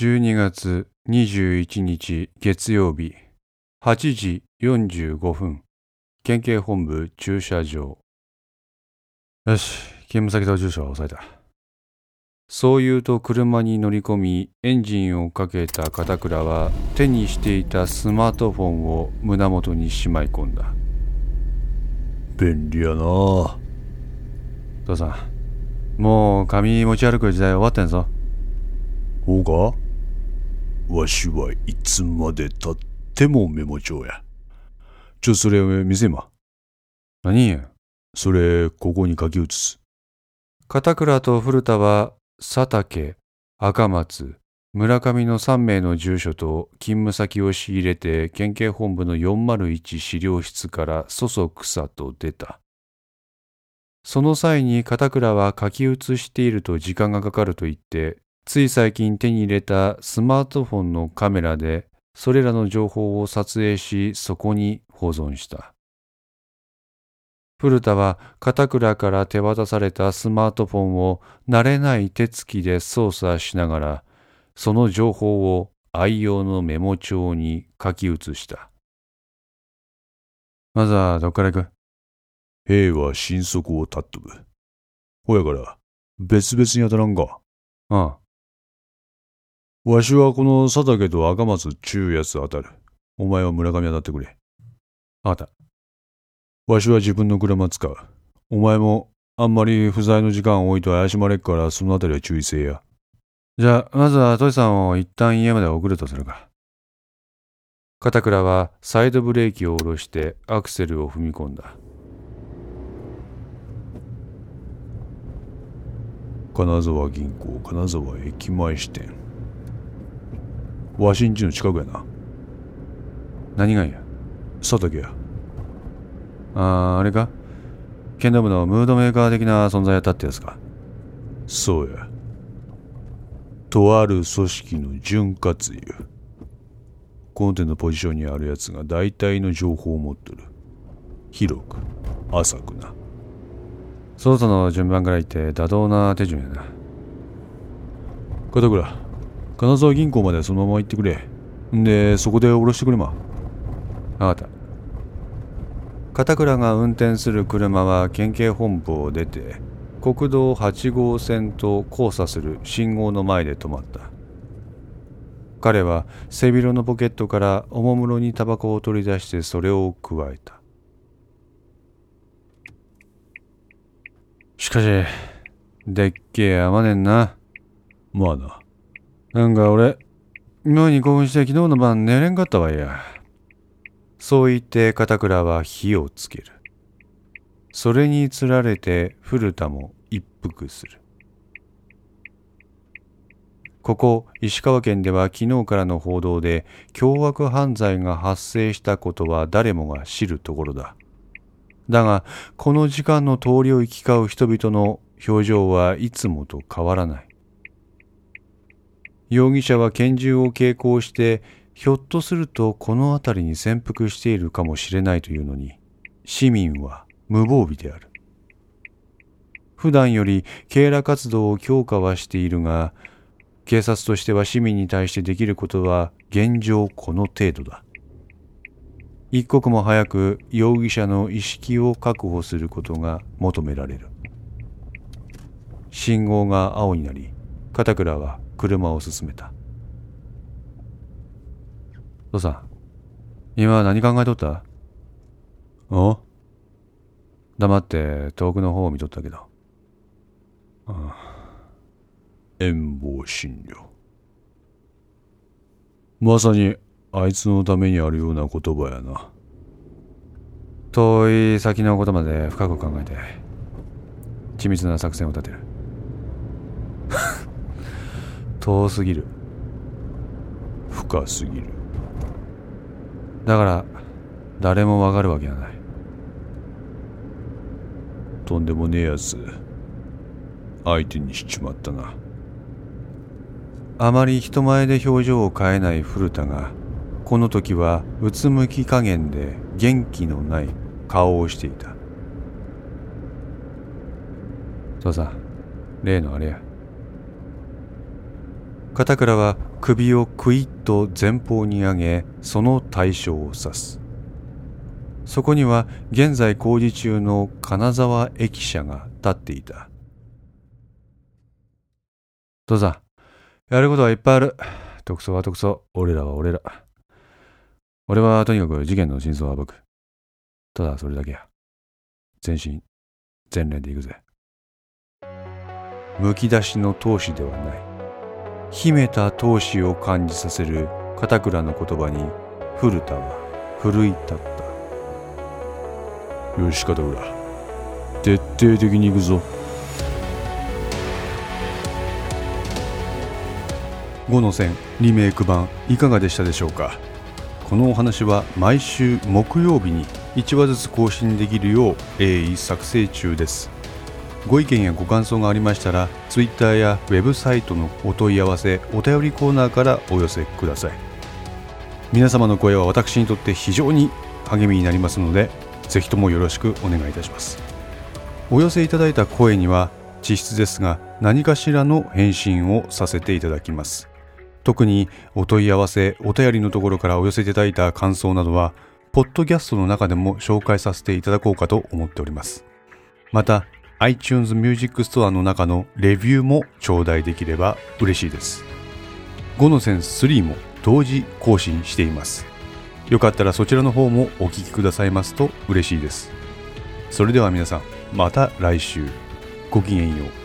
12月21日月曜日8時45分県警本部駐車場。よし勤務先と住所は押さえた。そう言うと車に乗り込みエンジンをかけた片倉は手にしていたスマートフォンを胸元にしまい込んだ。便利やな。父さんもう紙持ち歩く時代終わってんぞ。ほうか？わしはいつまでたってもメモ帳や。ちょそれ見せま何や。それここに書き写す。片倉と古田は佐竹赤松村上の3名の住所と勤務先を仕入れて県警本部の401資料室からそそくさと出た。その際に片倉は書き写していると時間がかかると言ってつい最近手に入れたスマートフォンのカメラでそれらの情報を撮影しそこに保存した。古田は片倉から手渡されたスマートフォンを慣れない手つきで操作しながらその情報を愛用のメモ帳に書き写した。まずはどっから行く兵は心底をたっとぶほやから別々に当たらんか。ああわしはこの佐竹と赤松中やつ当たるお前は村上当たってくれ。あった。わしは自分の車使う。お前もあんまり不在の時間置いと怪しまれっからそのあたりは注意せえや。じゃあまずはトシさんを一旦家まで送るとするか。片倉はサイドブレーキを下ろしてアクセルを踏み込んだ。金沢銀行金沢駅前支店。わしんちの近くやな。何がいや？佐竹や。あああれか？剣道部のムードメーカー的な存在やったってやつか。そうや。とある組織の潤滑油。この手のポジションにあるやつが大体の情報を持っとる。広く浅くな。捜査の順番から言って妥当な手順やな。片倉金沢銀行までそのまま行ってくれ。んでそこで降ろしてくれま。分かった。片倉が運転する車は県警本部を出て国道8号線と交差する信号の前で止まった。彼は背広のポケットからおもむろにタバコを取り出してそれをくわえた。しかしでっけえあまねんな。まあな。なんか俺妙に興奮して昨日の晩寝れんかったわいや。そう言って片倉は火をつける。それにつられて古田も一服する。ここ石川県では昨日からの報道で凶悪犯罪が発生したことは誰もが知るところだ。だがこの時間の通りを行き交う人々の表情はいつもと変わらない。容疑者は拳銃を携行してひょっとするとこの辺りに潜伏しているかもしれないというのに市民は無防備である。普段より警ら活動を強化はしているが警察としては市民に対してできることは現状この程度だ。一刻も早く容疑者の意識を確保することが求められる。信号が青になり片倉は車を進めた。父さん今何考えとった？あ黙って遠くの方を見とったけど。ああ。遠望診療。まさにあいつのためにあるような言葉やな。遠い先のことまで深く考えて緻密な作戦を立てる遠すぎる。深すぎる。だから誰もわかるわけがない。とんでもねえやつ相手にしちまったな。あまり人前で表情を変えない古田がこの時はうつむき加減で元気のない顔をしていた。父さん例のあれや。片倉は首をクイッと前方に上げその対象を指す。そこには現在工事中の金沢駅舎が立っていた。父さんやることはいっぱいある。特捜は特捜。俺らは俺ら。俺はとにかく事件の真相を暴く。ただそれだけや。全身全霊で行くぜ。むき出しの闘志ではない。秘めた闘志を感じさせる片倉の言葉に古田は奮い立った。よし片倉。徹底的に行くぞ。5の線リメイク版いかがでしたでしょうか？このお話は毎週木曜日に1話ずつ更新できるよう鋭意作成中です。ご意見やご感想がありましたら Twitter やウェブサイトのお問い合わせお便りコーナーからお寄せください。皆様の声は私にとって非常に励みになりますのでぜひともよろしくお願いいたします。お寄せいただいた声には実質ですが何かしらの返信をさせていただきます。特にお問い合わせお便りのところからお寄せいただいた感想などはポッドキャストの中でも紹介させていただこうかと思っております。また iTunes Music Store の中のレビューも頂戴できれば嬉しいです。5のセンス3も同時更新しています。よかったらそちらの方もお聴きくださいますと嬉しいです。それでは皆さんまた来週。ごきげんよう。